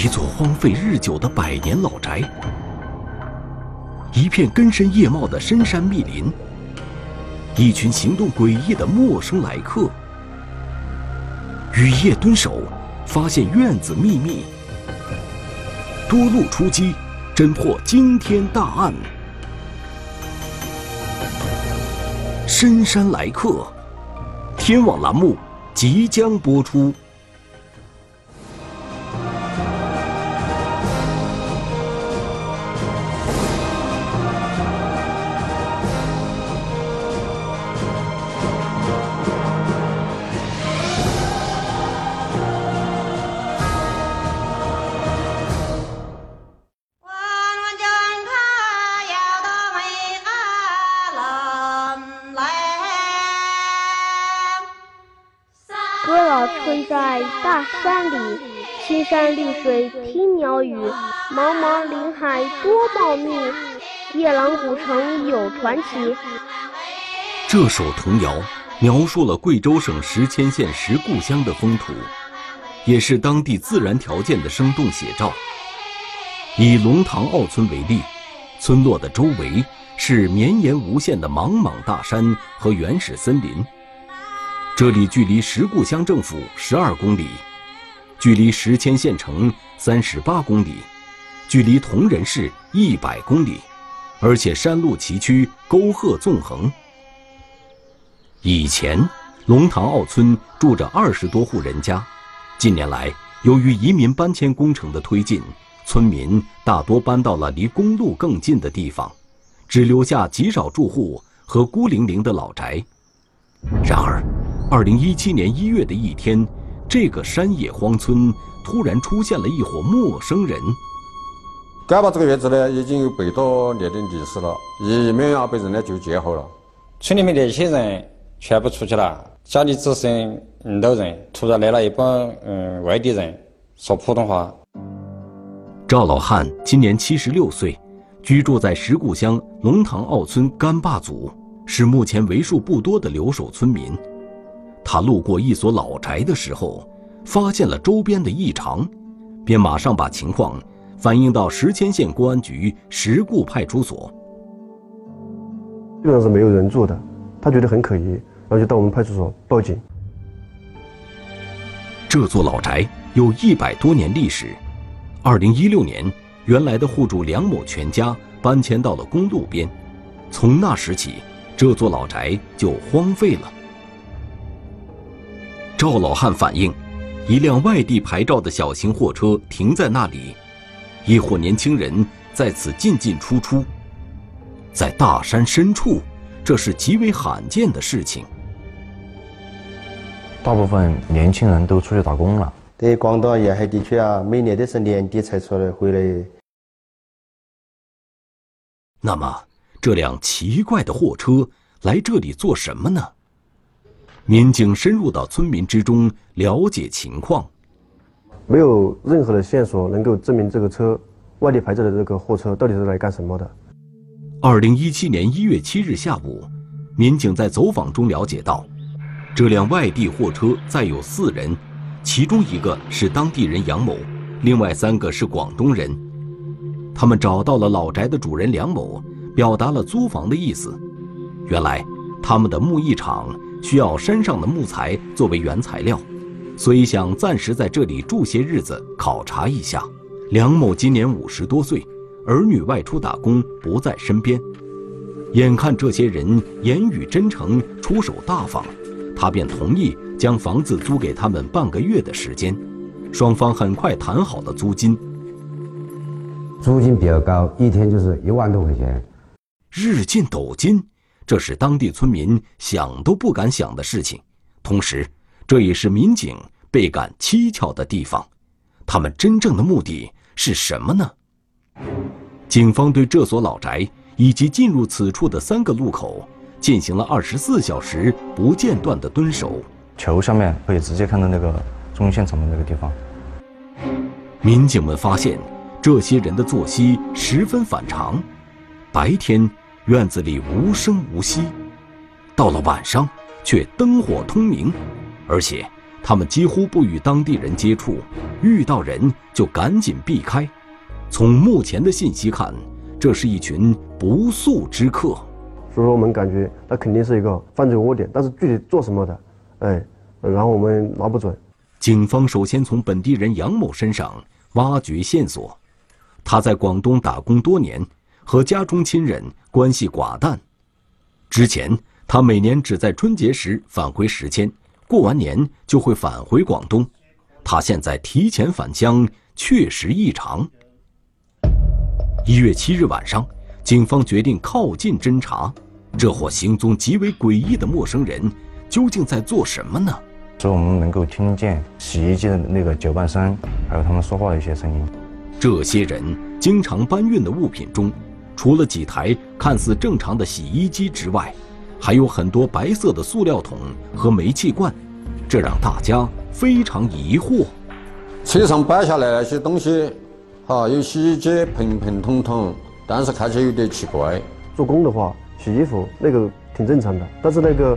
一座荒废日久的百年老宅，一片根深叶茂的深山密林，一群行动诡异的陌生来客。雨夜蹲守，发现院子秘密。多路出击，侦破惊天大案。深山来客，天网栏目即将播出。水听鸟语，茫茫林海多茂密，夜郎古城有传奇。这首童谣描述了贵州省石阡县石固乡的风土，也是当地自然条件的生动写照。以龙塘坳村为例，村落的周围是绵延无限的莽莽大山和原始森林，这里距离石固乡政府十二公里。距离石阡县城三十八公里，距离铜仁市一百公里，而且山路崎岖，沟壑纵横。以前，龙塘坳村住着二十多户人家，近年来，由于移民搬迁工程的推进，村民大多搬到了离公路更近的地方，只留下极少住户和孤零零的老宅。然而，二零一七年一月的一天。这个山野荒村突然出现了一伙陌生人。干巴这个院子呢，已经有百多年的历史了，一面要被人呢就建好了。村里面那些人全部出去了，家里只剩老人。突然来了一帮嗯外地人，说普通话。赵老汉今年七十六岁，居住在石固乡龙塘坳村干坝组，是目前为数不多的留守村民。他路过一所老宅的时候，发现了周边的异常，便马上把情况反映到石阡县公安局石固派出所。基本上是没有人住的，他觉得很可疑，然后就到我们派出所报警。这座老宅有一百多年历史，二零一六年，原来的户主梁某全家搬迁到了公路边，从那时起，这座老宅就荒废了。赵老汉反映，一辆外地牌照的小型货车停在那里，一伙年轻人在此进进出出。在大山深处，这是极为罕见的事情。大部分年轻人都出去打工了。对广东沿海地区啊，每年都是年底才出来回来。那么，这辆奇怪的货车来这里做什么呢？民警深入到村民之中了解情况，没有任何的线索能够证明这个车外地牌照的这个货车到底是来干什么的。二零一七年一月七日下午，民警在走访中了解到，这辆外地货车载有四人，其中一个是当地人杨某，另外三个是广东人。他们找到了老宅的主人梁某，表达了租房的意思。原来，他们的木艺厂。需要山上的木材作为原材料，所以想暂时在这里住些日子，考察一下。梁某今年五十多岁，儿女外出打工，不在身边。眼看这些人言语真诚，出手大方，他便同意将房子租给他们半个月的时间。双方很快谈好了租金。租金比较高，一天就是一万多块钱。日进斗金。这是当地村民想都不敢想的事情，同时，这也是民警倍感蹊跷的地方。他们真正的目的是什么呢？警方对这所老宅以及进入此处的三个路口进行了二十四小时不间断的蹲守。球上面可以直接看到那个中现场的那个地方。民警们发现，这些人的作息十分反常，白天。院子里无声无息，到了晚上却灯火通明，而且他们几乎不与当地人接触，遇到人就赶紧避开。从目前的信息看，这是一群不速之客。所以说，我们感觉那肯定是一个犯罪窝点，但是具体做什么的，哎，然后我们拿不准。警方首先从本地人杨某身上挖掘线索。他在广东打工多年，和家中亲人关系寡淡。之前，他每年只在春节时返回石阡，过完年就会返回广东。他现在提前返乡，确实异常。一月七日晚上，警方决定靠近侦查，这伙行踪极为诡异的陌生人究竟在做什么呢？所以我们能够听见洗衣机的那个搅拌声，还有他们说话的一些声音。这些人经常搬运的物品中，除了几台看似正常的洗衣机之外，还有很多白色的塑料桶和煤气罐，这让大家非常疑惑。车上摆下来那些东西。哈，有洗衣机、盆盆桶桶，但是看起来有点奇怪。做工的话，洗衣服那个挺正常的，但是那个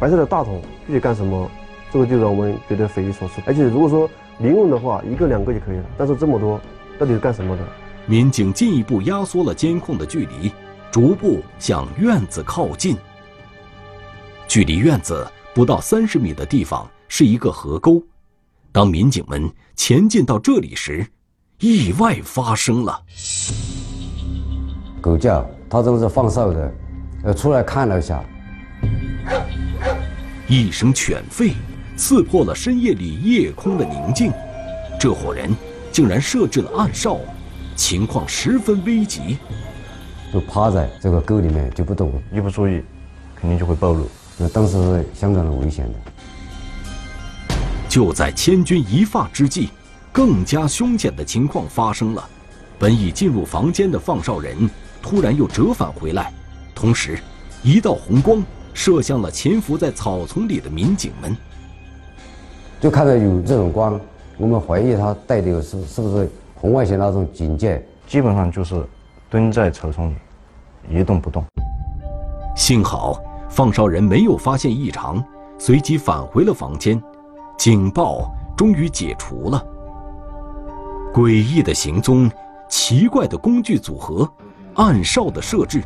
白色的大桶具体干什么，这个就让我们觉得匪夷所思。而且如果说零用的话，一个两个就可以了，但是这么多，到底是干什么的？民警进一步压缩了监控的距离，逐步向院子靠近。距离院子不到三十米的地方是一个河沟。当民警们前进到这里时，意外发生了，狗叫，他正是放哨的，呃，出来看了一下，一声犬吠，刺破了深夜里夜空的宁静。这伙人竟然设置了暗哨，情况十分危急，就趴在这个沟里面就不动，一不注意，肯定就会暴露。那当时是相当的危险的。就在千钧一发之际。更加凶险的情况发生了，本已进入房间的放哨人突然又折返回来，同时，一道红光射向了潜伏在草丛里的民警们。就看到有这种光，我们怀疑他带的是是不是红外线那种警戒？基本上就是蹲在草丛里，一动不动。幸好放哨人没有发现异常，随即返回了房间，警报终于解除了。诡异的行踪，奇怪的工具组合，暗哨的设置，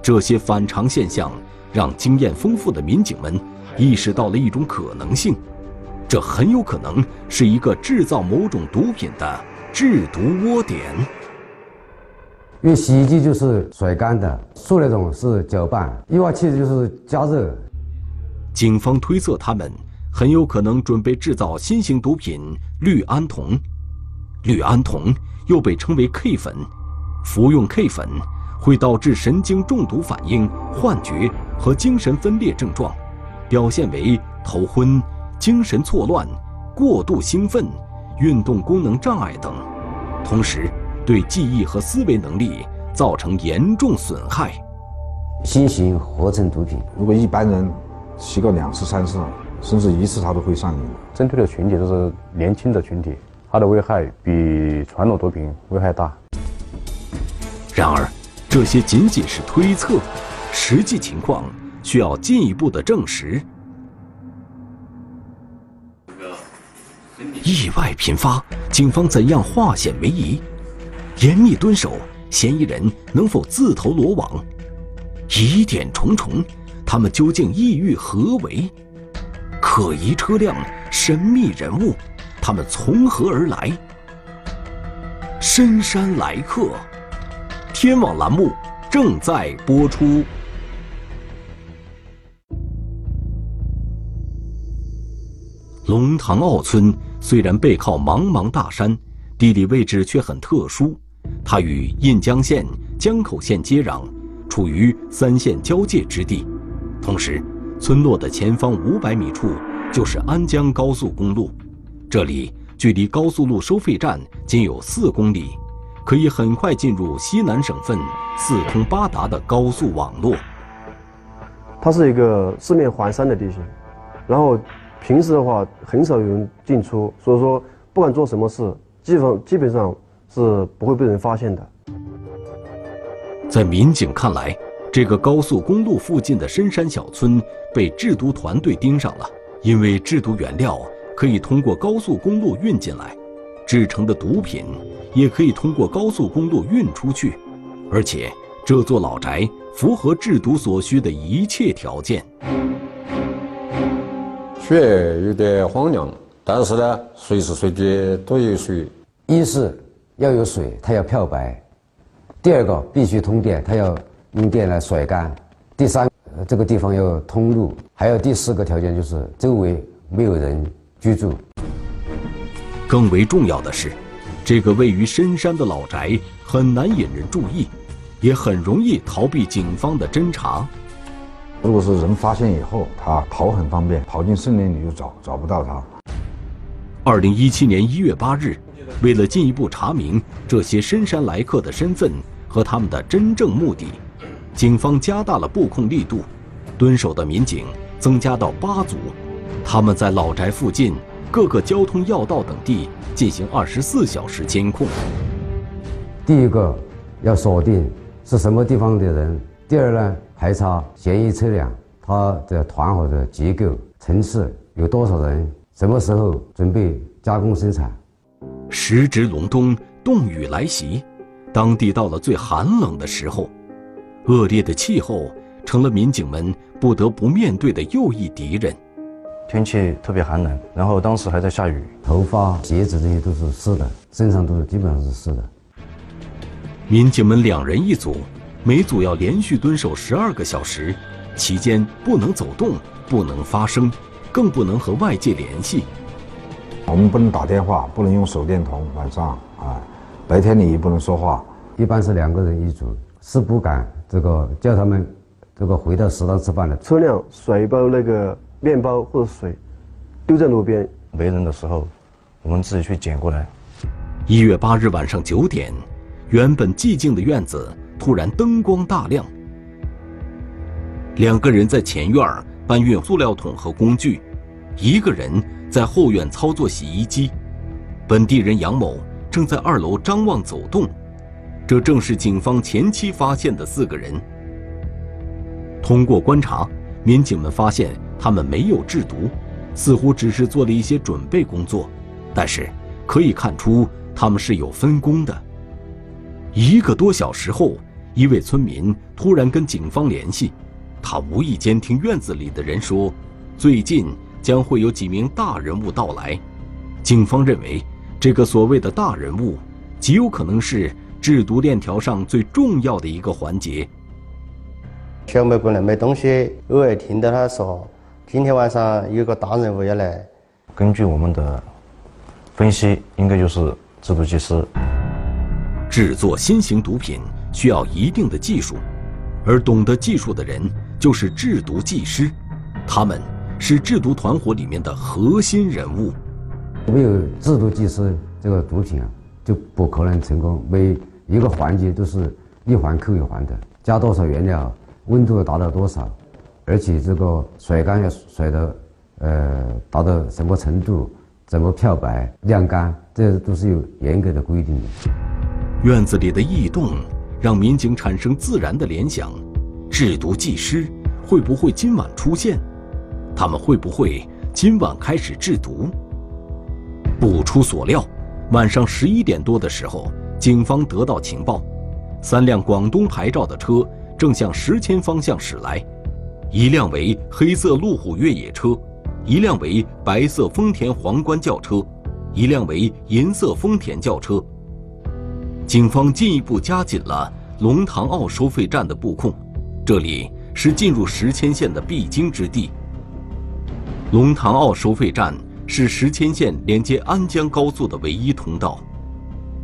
这些反常现象让经验丰富的民警们意识到了一种可能性：这很有可能是一个制造某种毒品的制毒窝点。因为洗衣机就是甩干的，塑料桶是搅拌，液化气就是加热。警方推测，他们很有可能准备制造新型毒品氯胺酮。氯胺酮又被称为 K 粉，服用 K 粉会导致神经中毒反应、幻觉和精神分裂症状，表现为头昏、精神错乱、过度兴奋、运动功能障碍等，同时对记忆和思维能力造成严重损害。新型合成毒品，如果一般人吸个两次、三次，甚至一次，他都会上瘾。针对的群体都是年轻的群体。它的危害比传统毒品危害大。然而，这些仅仅是推测，实际情况需要进一步的证实。意外频发，警方怎样化险为夷？严密蹲守，嫌疑人能否自投罗网？疑点重重，他们究竟意欲何为？可疑车辆，神秘人物。他们从何而来？深山来客，天网栏目正在播出。龙塘坳村虽然背靠茫茫大山，地理位置却很特殊。它与印江县、江口县接壤，处于三县交界之地。同时，村落的前方五百米处就是安江高速公路。这里距离高速路收费站仅有四公里，可以很快进入西南省份四通八达的高速网络。它是一个四面环山的地形，然后平时的话很少有人进出，所以说不管做什么事，基本基本上是不会被人发现的。在民警看来，这个高速公路附近的深山小村被制毒团队盯上了，因为制毒原料。可以通过高速公路运进来，制成的毒品也可以通过高速公路运出去，而且这座老宅符合制毒所需的一切条件。水有点荒凉，但是呢，随时随地都有水。一是要有水，它要漂白；第二个必须通电，它要用电来甩干；第三，这个地方要通路；还有第四个条件就是周围没有人居住。更为重要的是，这个位于深山的老宅很难引人注意，也很容易逃避警方的侦查。如果是人发现以后，他跑很方便，跑进森林里就找找不到他。二零一七年一月八日，为了进一步查明这些深山来客的身份和他们的真正目的，警方加大了布控力度，蹲守的民警增加到八组，他们在老宅附近各个交通要道等地进行二十四小时监控。第一个要锁定是什么地方的人，第二呢？排查嫌疑车辆，它的团伙的结构、层次有多少人，什么时候准备加工生产。时值隆冬，冻雨来袭，当地到了最寒冷的时候，恶劣的气候成了民警们不得不面对的又一敌人。天气特别寒冷，然后当时还在下雨，头发、鞋子这些都是湿的，身上都是基本上是湿的。民警们两人一组。每组要连续蹲守十二个小时，期间不能走动，不能发声，更不能和外界联系。我们不能打电话，不能用手电筒，晚上啊，白天你也不能说话。一般是两个人一组，是不敢这个叫他们这个回到食堂吃饭的。车辆甩一包那个面包或者水，丢在路边，没人的时候，我们自己去捡过来。一月八日晚上九点，原本寂静的院子。突然灯光大亮，两个人在前院搬运塑料桶和工具，一个人在后院操作洗衣机。本地人杨某正在二楼张望走动，这正是警方前期发现的四个人。通过观察，民警们发现他们没有制毒，似乎只是做了一些准备工作，但是可以看出他们是有分工的。一个多小时后。一位村民突然跟警方联系，他无意间听院子里的人说，最近将会有几名大人物到来。警方认为，这个所谓的大人物，极有可能是制毒链条上最重要的一个环节。小妹过来买东西，偶尔听到他说，今天晚上有个大人物要来。根据我们的分析，应该就是制毒技师。制作新型毒品。需要一定的技术，而懂得技术的人就是制毒技师，他们是制毒团伙里面的核心人物。没有制毒技师，这个毒品啊就不可能成功。每一个环节都是一环扣一环的，加多少原料，温度要达到多少，而且这个甩干要甩到呃达到什么程度，怎么漂白、晾干，这都是有严格的规定的。院子里的异动。让民警产生自然的联想：制毒技师会不会今晚出现？他们会不会今晚开始制毒？不出所料，晚上十一点多的时候，警方得到情报，三辆广东牌照的车正向石阡方向驶来，一辆为黑色路虎越野车，一辆为白色丰田皇冠轿车，一辆为银色丰田轿车。警方进一步加紧了龙塘坳收费站的布控，这里是进入石阡县的必经之地。龙塘坳收费站是石阡县连接安江高速的唯一通道，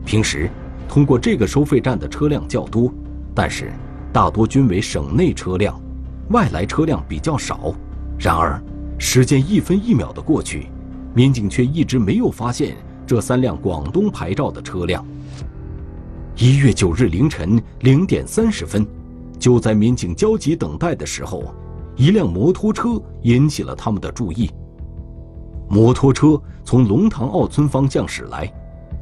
平时通过这个收费站的车辆较多，但是大多均为省内车辆，外来车辆比较少。然而，时间一分一秒的过去，民警却一直没有发现这三辆广东牌照的车辆。一月九日凌晨零点三十分，就在民警焦急等待的时候，一辆摩托车引起了他们的注意。摩托车从龙塘坳村方向驶来，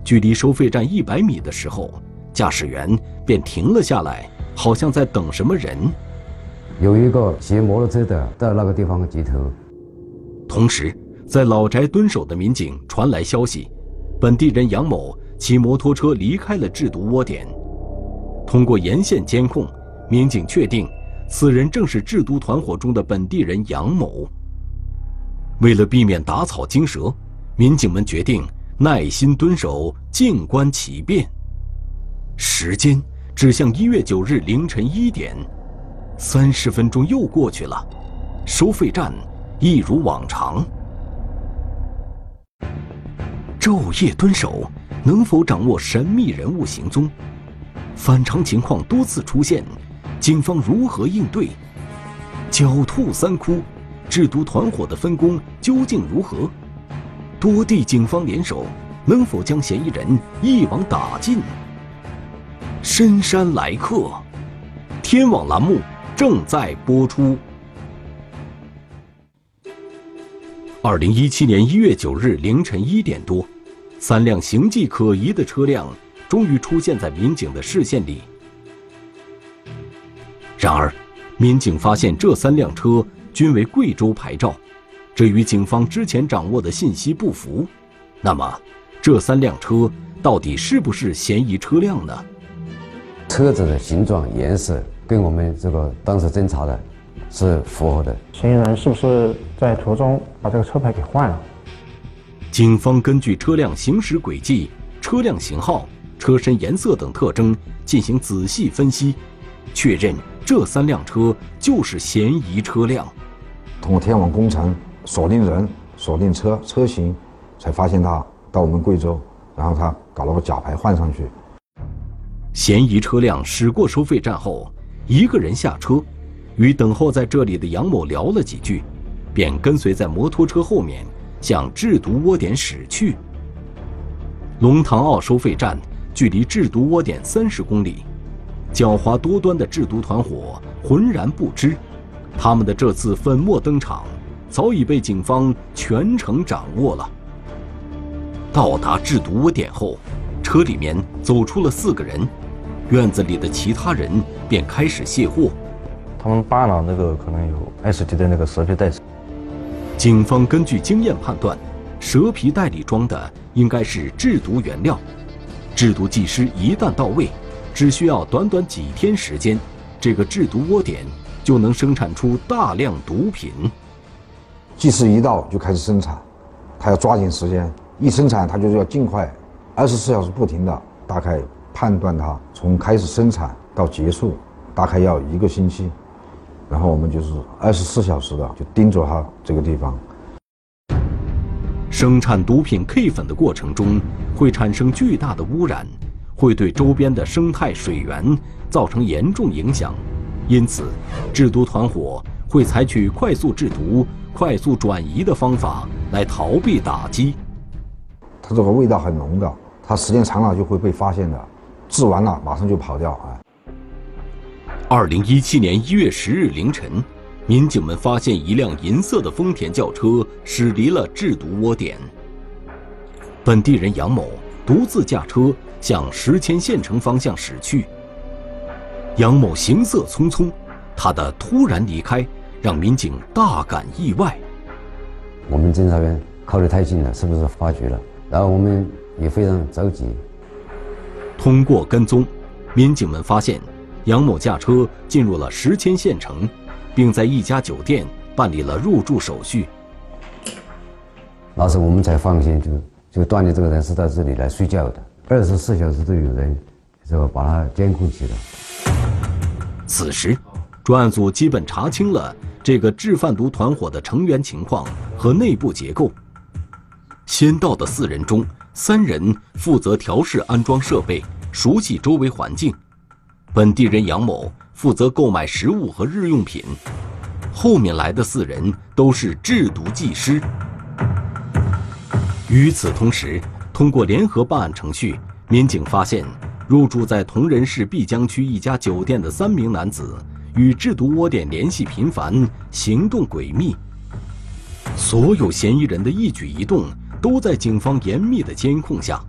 距离收费站一百米的时候，驾驶员便停了下来，好像在等什么人。有一个骑摩托车的到那个地方接头。同时，在老宅蹲守的民警传来消息，本地人杨某骑摩托车离开了制毒窝点。通过沿线监控，民警确定此人正是制毒团伙中的本地人杨某。为了避免打草惊蛇，民警们决定耐心蹲守，静观其变。时间指向一月九日凌晨一点，三十分钟又过去了，收费站一如往常。昼夜蹲守，能否掌握神秘人物行踪？反常情况多次出现，警方如何应对？狡兔三窟，制毒团伙的分工究竟如何？多地警方联手，能否将嫌疑人一网打尽？深山来客，天网栏目正在播出。二零一七年一月九日凌晨一点多，三辆形迹可疑的车辆终于出现在民警的视线里。然而，民警发现这三辆车均为贵州牌照，这与警方之前掌握的信息不符。那么，这三辆车到底是不是嫌疑车辆呢？车子的形状、颜色跟我们这个当时侦查的。是符合的。嫌疑人是不是在途中把这个车牌给换了？警方根据车辆行驶轨迹、车辆型号、车身颜色等特征进行仔细分析，确认这三辆车就是嫌疑车辆。通过天网工程锁定人、锁定车车型，才发现他到我们贵州，然后他搞了个假牌换上去。嫌疑车辆驶过收费站后，一个人下车。与等候在这里的杨某聊了几句，便跟随在摩托车后面向制毒窝点驶去。龙塘坳收费站距离制毒窝点三十公里，狡猾多端的制毒团伙浑然不知，他们的这次粉墨登场早已被警方全程掌握了。到达制毒窝点后，车里面走出了四个人，院子里的其他人便开始卸货。他们扒了那个可能有 S 级的那个蛇皮袋子。警方根据经验判断，蛇皮袋里装的应该是制毒原料。制毒技师一旦到位，只需要短短几天时间，这个制毒窝点就能生产出大量毒品。技师一到就开始生产，他要抓紧时间，一生产他就是要尽快，二十四小时不停的，大概判断他从开始生产到结束，大概要一个星期。然后我们就是二十四小时的就盯着他这个地方。生产毒品 K 粉的过程中会产生巨大的污染，会对周边的生态水源造成严重影响，因此制毒团伙会采取快速制毒、快速转移的方法来逃避打击。它这个味道很浓的，它时间长了就会被发现的，制完了马上就跑掉啊。二零一七年一月十日凌晨，民警们发现一辆银色的丰田轿车驶离了制毒窝点。本地人杨某独自驾车向石阡县城方向驶去。杨某行色匆匆，他的突然离开让民警大感意外。我们侦查员靠得太近了，是不是发觉了？然后我们也非常着急。通过跟踪，民警们发现。杨某驾车进入了石阡县城，并在一家酒店办理了入住手续。那时我们才放心，就就断定这个人是到这里来睡觉的，二十四小时都有人，这个把他监控起来。此时，专案组基本查清了这个制贩毒团伙的成员情况和内部结构。先到的四人中，三人负责调试安装设备，熟悉周围环境。本地人杨某负责购买食物和日用品，后面来的四人都是制毒技师。与此同时，通过联合办案程序，民警发现入住在铜仁市碧江区一家酒店的三名男子与制毒窝点联系频繁，行动诡秘。所有嫌疑人的一举一动都在警方严密的监控下。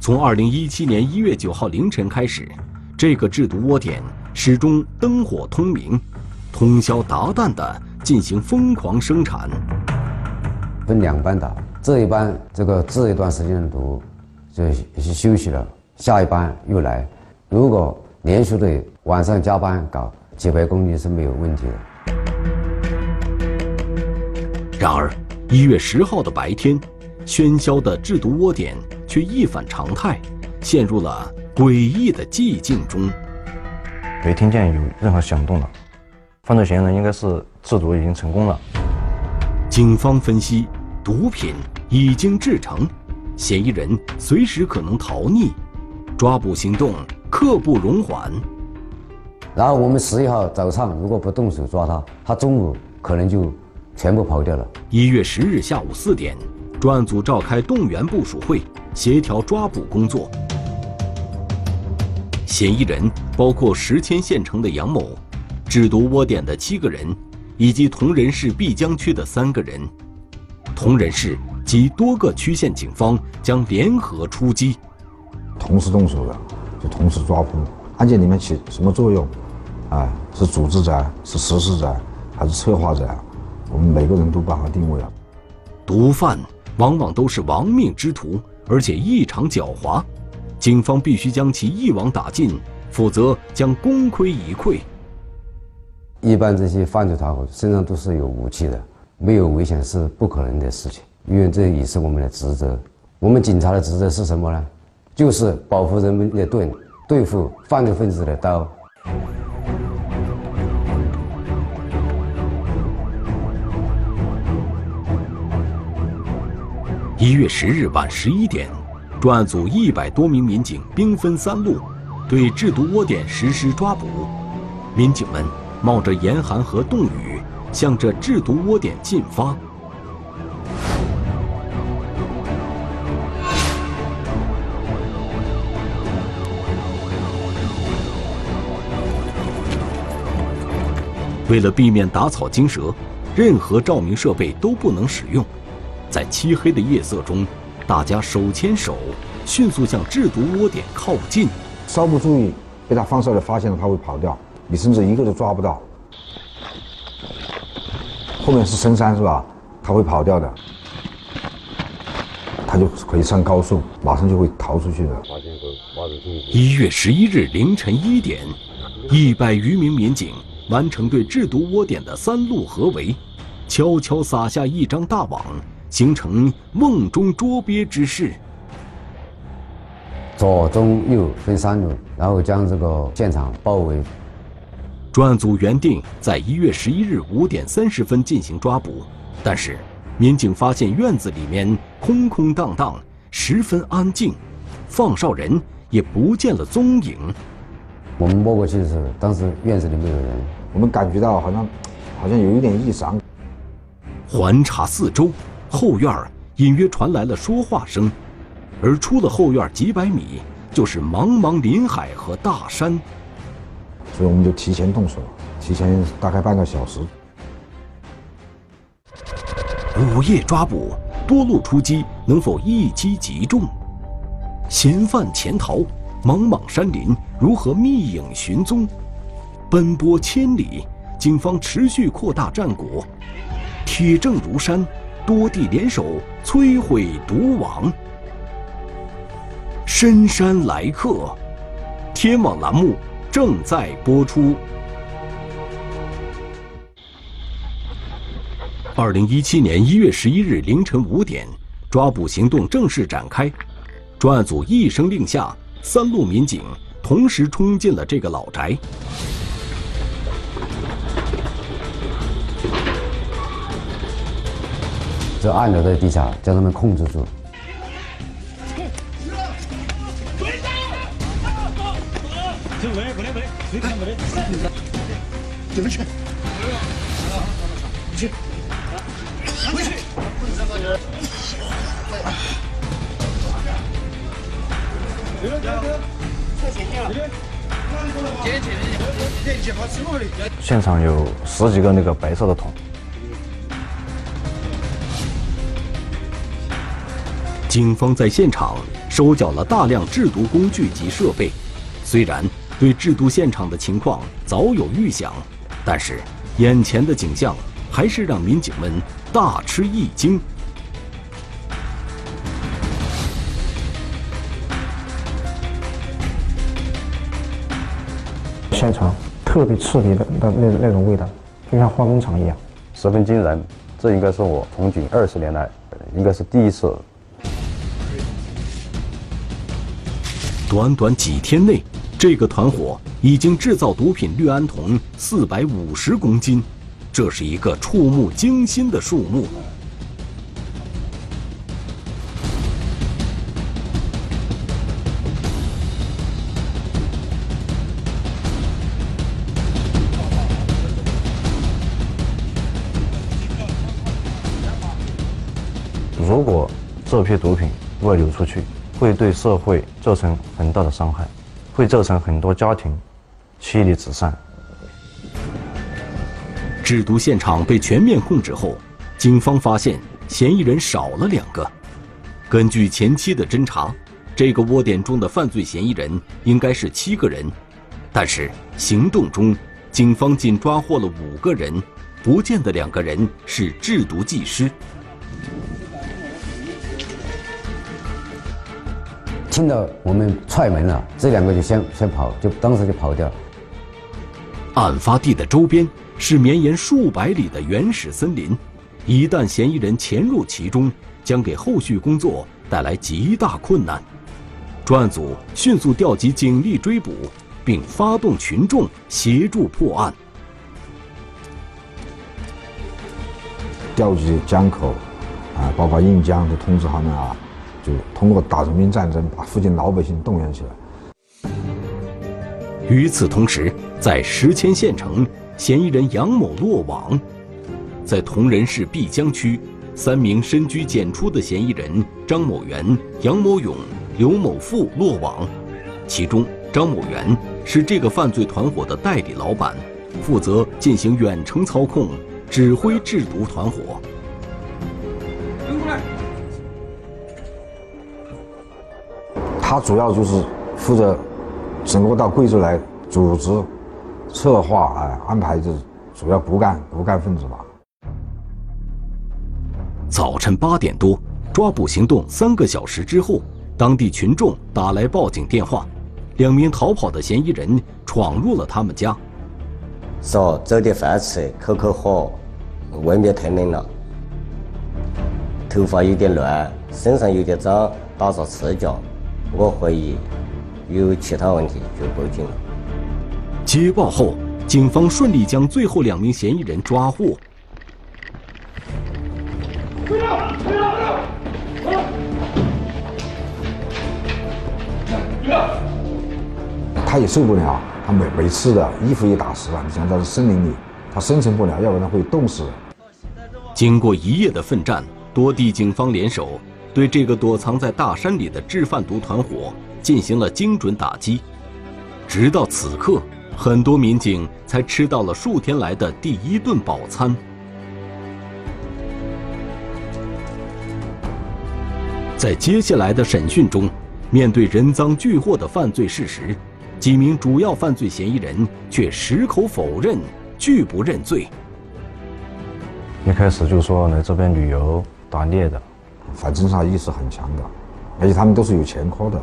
从二零一七年一月九号凌晨开始。这个制毒窝点始终灯火通明，通宵达旦地进行疯狂生产。分两班打，这一班这个治一段时间的毒，就休息了，下一班又来。如果连续的晚上加班搞几百公里是没有问题的。然而，一月十号的白天，喧嚣的制毒窝点却一反常态，陷入了诡异的寂静中。没听见有任何响动了，犯罪嫌疑人应该是制毒已经成功了。警方分析，毒品已经制成，嫌疑人随时可能逃匿，抓捕行动刻不容缓。然后我们十一号早上如果不动手抓他，他中午可能就全部跑掉了。一月十日下午四点，专案组召开动员部署会，协调抓捕工作。嫌疑人包括石阡县城的杨某，制毒窝点的七个人，以及铜仁市碧江区的三个人。铜仁市及多个区县警方将联合出击，同时动手的就同时抓捕。案件里面起什么作用？啊，是组织者，是实施者，还是策划者？我们每个人都把它定位了。毒贩往往都是亡命之徒，而且异常狡猾。警方必须将其一网打尽，否则将功亏一篑。一般这些犯罪团伙身上都是有武器的，没有危险是不可能的事情。因为这也是我们的职责。我们警察的职责是什么呢？就是保护人民的盾，对付犯罪分子的刀。一月十日晚十一点。专案组一百多名民警兵分三路，对制毒窝点实施抓捕。民警们冒着严寒和冻雨，向着制毒窝点进发。为了避免打草惊蛇，任何照明设备都不能使用。在漆黑的夜色中。大家手牵手，迅速向制毒窝点靠近。稍不注意，被他放哨的发现了，他会跑掉，你甚至一个都抓不到。后面是深山是吧？他会跑掉的，他就可以上高速，马上就会逃出去的。一月十一日凌晨一点，一百余名民警完成对制毒窝点的三路合围，悄悄撒下一张大网。形成瓮中捉鳖之势。左、中、右分三路，然后将这个现场包围。专案组原定在一月十一日五点三十分进行抓捕，但是民警发现院子里面空空荡荡，十分安静，放哨人也不见了踪影。我们摸过去的时候，当时院子里没有人，我们感觉到好像好像有一点异常。环查四周。后院隐约传来了说话声，而出了后院几百米，就是茫茫林海和大山。所以我们就提前动手，提前大概半个小时。午夜抓捕，多路出击，能否一击即中？嫌犯潜逃，茫茫山林如何觅影寻踪？奔波千里，警方持续扩大战果，铁证如山。多地联手摧毁毒网。深山来客，天网栏目正在播出。二零一七年一月十一日凌晨五点，抓捕行动正式展开。专案组一声令下，三路民警同时冲进了这个老宅。这暗流在地下，将他们控制住。现场有十几个那个白色的桶。警方在现场收缴了大量制毒工具及设备，虽然对制毒现场的情况早有预想，但是眼前的景象还是让民警们大吃一惊。现场特别刺鼻的那那那种味道，就像化工厂一样，十分惊人。这应该是我从警二十年来，应该是第一次短短几天内，这个团伙已经制造毒品氯胺酮四百五十公斤，这是一个触目惊心的数目。如果这批毒品外流出去，会对社会造成很大的伤害，会造成很多家庭妻离子散。制毒现场被全面控制后，警方发现嫌疑人少了两个。根据前期的侦查，这个窝点中的犯罪嫌疑人应该是七个人，但是行动中，警方仅抓获了五个人，不见的两个人是制毒技师。听到我们踹门了，这两个就先先跑，就当时就跑掉了。案发地的周边是绵延数百里的原始森林，一旦嫌疑人潜入其中，将给后续工作带来极大困难。专案组迅速调集警力追捕，并发动群众协助破案。调集江口，啊，包括印江，的通知他们啊。就通过打人民战争，把附近老百姓动员起来。与此同时，在石阡县城，嫌疑人杨某落网；在铜仁市碧江区，三名深居简出的嫌疑人张某元、杨某勇、刘某富落网。其中，张某元是这个犯罪团伙的代理老板，负责进行远程操控，指挥制毒团伙。他主要就是负责整个到贵州来组织、策划、啊安排就是主要骨干骨干分子吧。早晨八点多，抓捕行动三个小时之后，当地群众打来报警电话，两名逃跑的嫌疑人闯入了他们家，说走点饭吃，口口火，外面太冷了，头发有点乱，身上有点脏，打着赤脚。我怀疑有其他问题，就报警了。接报后，警方顺利将最后两名嫌疑人抓获。他也受不了，他每每次的衣服也打湿了。你想，到是森林里，他生存不了，要不然会冻死。经过一夜的奋战，多地警方联手。对这个躲藏在大山里的制贩毒团伙进行了精准打击，直到此刻，很多民警才吃到了数天来的第一顿饱餐。在接下来的审讯中，面对人赃俱获的犯罪事实，几名主要犯罪嫌疑人却矢口否认，拒不认罪。一开始就说来这边旅游打猎的。反侦查意识很强的，而且他们都是有前科的。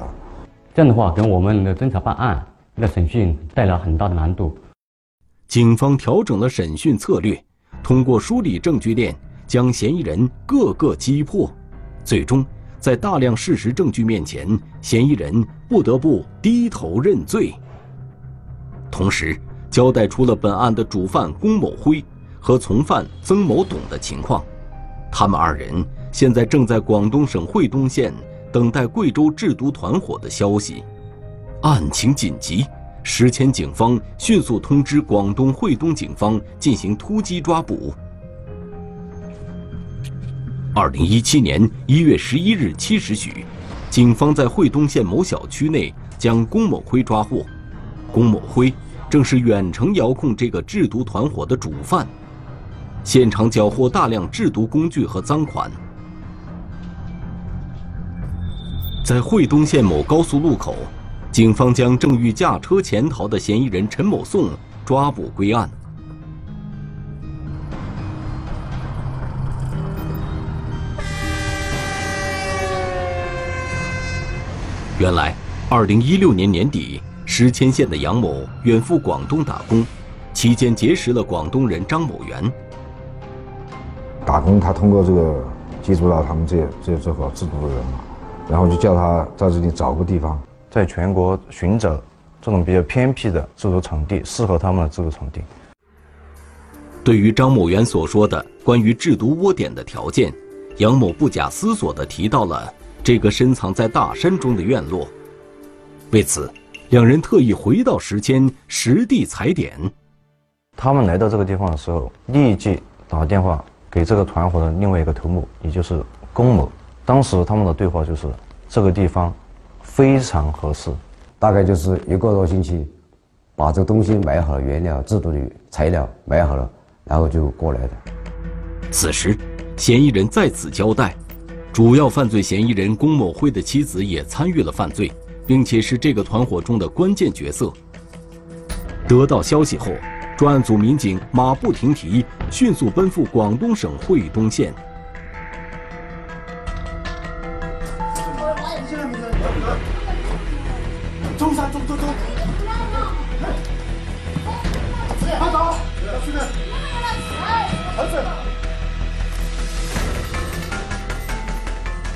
这样的话，给我们的侦查办案、那审讯带来很大的难度。警方调整了审讯策略，通过梳理证据链，将嫌疑人个个击破。最终，在大量事实证据面前，嫌疑人不得不低头认罪。同时，交代出了本案的主犯龚某辉和从犯曾某董的情况，他们二人。现在正在广东省惠东县等待贵州制毒团伙的消息，案情紧急，石阡警方迅速通知广东惠东警方进行突击抓捕。二零一七年一月十一日七时许，警方在惠东县某小区内将龚某辉抓获。龚某辉正是远程遥控这个制毒团伙的主犯，现场缴获大量制毒工具和赃款。在惠东县某高速路口，警方将正欲驾车潜逃的嫌疑人陈某颂抓捕归案。原来，二零一六年年底，石阡县的杨某远赴广东打工，期间结识了广东人张某元。打工，他通过这个接触到他们这这这伙制毒的人嘛，然后就叫他在这里找个地方，在全国寻找这种比较偏僻的制毒场地，适合他们的制毒场地。对于张某元所说的关于制毒窝点的条件，杨某不假思索地提到了这个深藏在大山中的院落。为此，两人特意回到时间实地踩点。他们来到这个地方的时候，立即打电话给这个团伙的另外一个头目，也就是龚某。当时他们的对话就是：这个地方非常合适，大概就是一个多星期，把这东西买好了，原料、制毒的材料买好了，然后就过来的。此时，嫌疑人再次交代，主要犯罪嫌疑人龚某辉的妻子也参与了犯罪。并且是这个团伙中的关键角色。得到消息后，专案组民警马不停蹄，迅速奔赴广东省惠东县。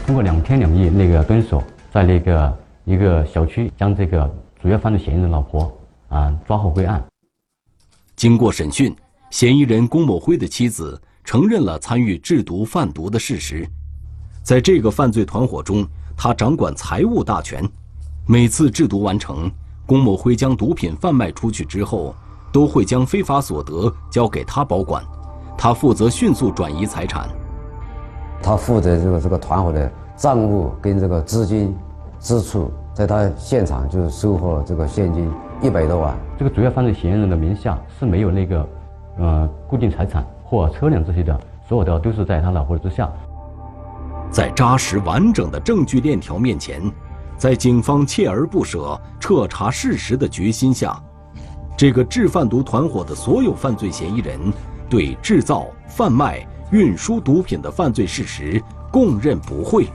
通过两天两夜那个蹲守，在那个。一个小区将这个主要犯罪嫌疑人老婆啊抓获归案。经过审讯，嫌疑人龚某辉的妻子承认了参与制毒贩毒的事实。在这个犯罪团伙中，他掌管财务大权。每次制毒完成，龚某辉将毒品贩卖出去之后，都会将非法所得交给他保管，他负责迅速转移财产。他负责这个这个团伙的账务跟这个资金。支出，在他现场就是收获了这个现金一百多万。这个主要犯罪嫌疑人的名下是没有那个，呃，固定财产或车辆这些的，所有的都是在他老婆之下。在扎实完整的证据链条面前，在警方锲而不舍彻查事实的决心下，这个制贩毒团伙的所有犯罪嫌疑人对制造、贩卖、运输毒品的犯罪事实供认不讳。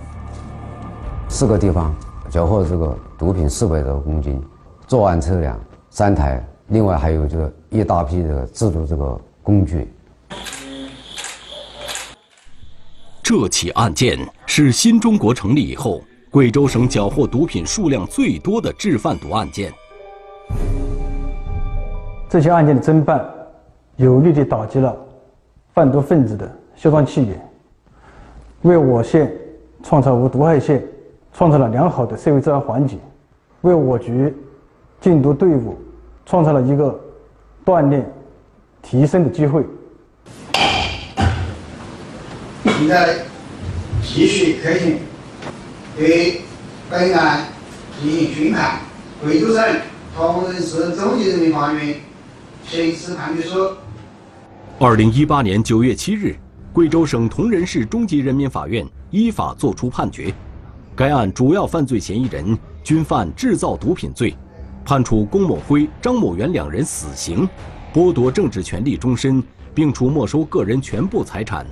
四个地方。缴获这个毒品四百多公斤，作案车辆三台，另外还有这个一大批的制毒这个工具。这起案件是新中国成立以后贵州省缴获毒品数量最多的制贩毒案件。这些案件的侦办，有力地打击了贩毒分子的嚣张气焰，为我县创造无毒害县。创造了良好的社会治安环境，为我局禁毒队伍创造了一个锻炼、提升的机会。现在继续开庭，对本案进行宣判。贵州省铜仁市中级人民法院刑事判决书。二零一八年九月七日，贵州省铜仁市中级人民法院依法作出判决。该案主要犯罪嫌疑人均犯制造毒品罪，判处龚某辉、张某元两人死刑，剥夺政治权利终身，并处没收个人全部财产；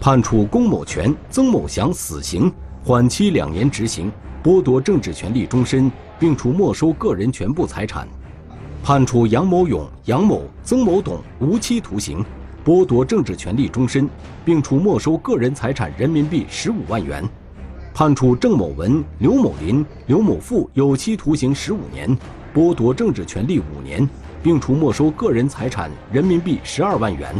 判处龚某全、曾某祥死刑，缓期两年执行，剥夺政治权利终身，并处没收个人全部财产；判处杨某勇、杨某、曾某董无期徒刑，剥夺政治权利终身，并处没收个人财产人民币十五万元。判处郑某文、刘某林、刘某富有期徒刑十五年，剥夺政治权利五年，并处没收个人财产人民币十二万元。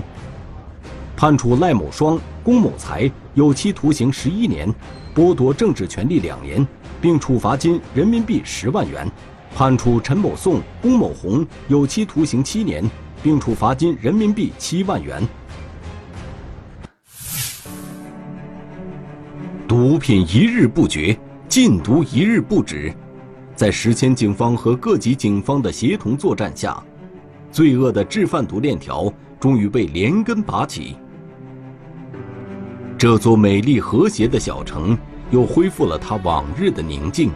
判处赖某双、龚某才有期徒刑十一年，剥夺政治权利两年，并处罚金人民币十万元。判处陈某颂、龚某红有期徒刑七年，并处罚金人民币七万元。毒品一日不绝，禁毒一日不止。在石阡警方和各级警方的协同作战下，罪恶的制贩毒链条终于被连根拔起。这座美丽和谐的小城又恢复了它往日的宁静。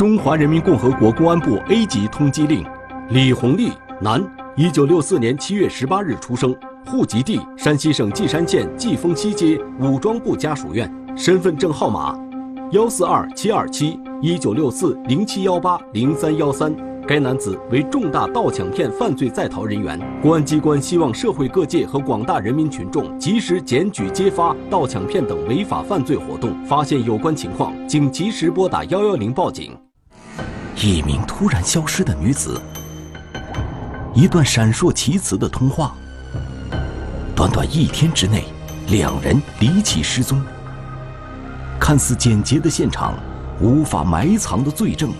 中华人民共和国公安部 A 级通缉令：李红利，男，一九六四年七月十八日出生，户籍地山西省稷山县稷峰西街武装部家属院，身份证号码幺四二七二七一九六四零七幺八零三幺三。该男子为重大盗抢骗犯罪在逃人员。公安机关希望社会各界和广大人民群众及时检举揭发盗抢骗等违法犯罪活动，发现有关情况，请及时拨打幺幺零报警。一名突然消失的女子，一段闪烁其词的通话。短短一天之内，两人离奇失踪。看似简洁的现场，无法埋藏的罪证。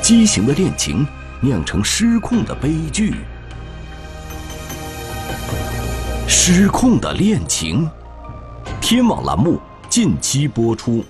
畸形的恋情酿成失控的悲剧，失控的恋情。天网栏目近期播出。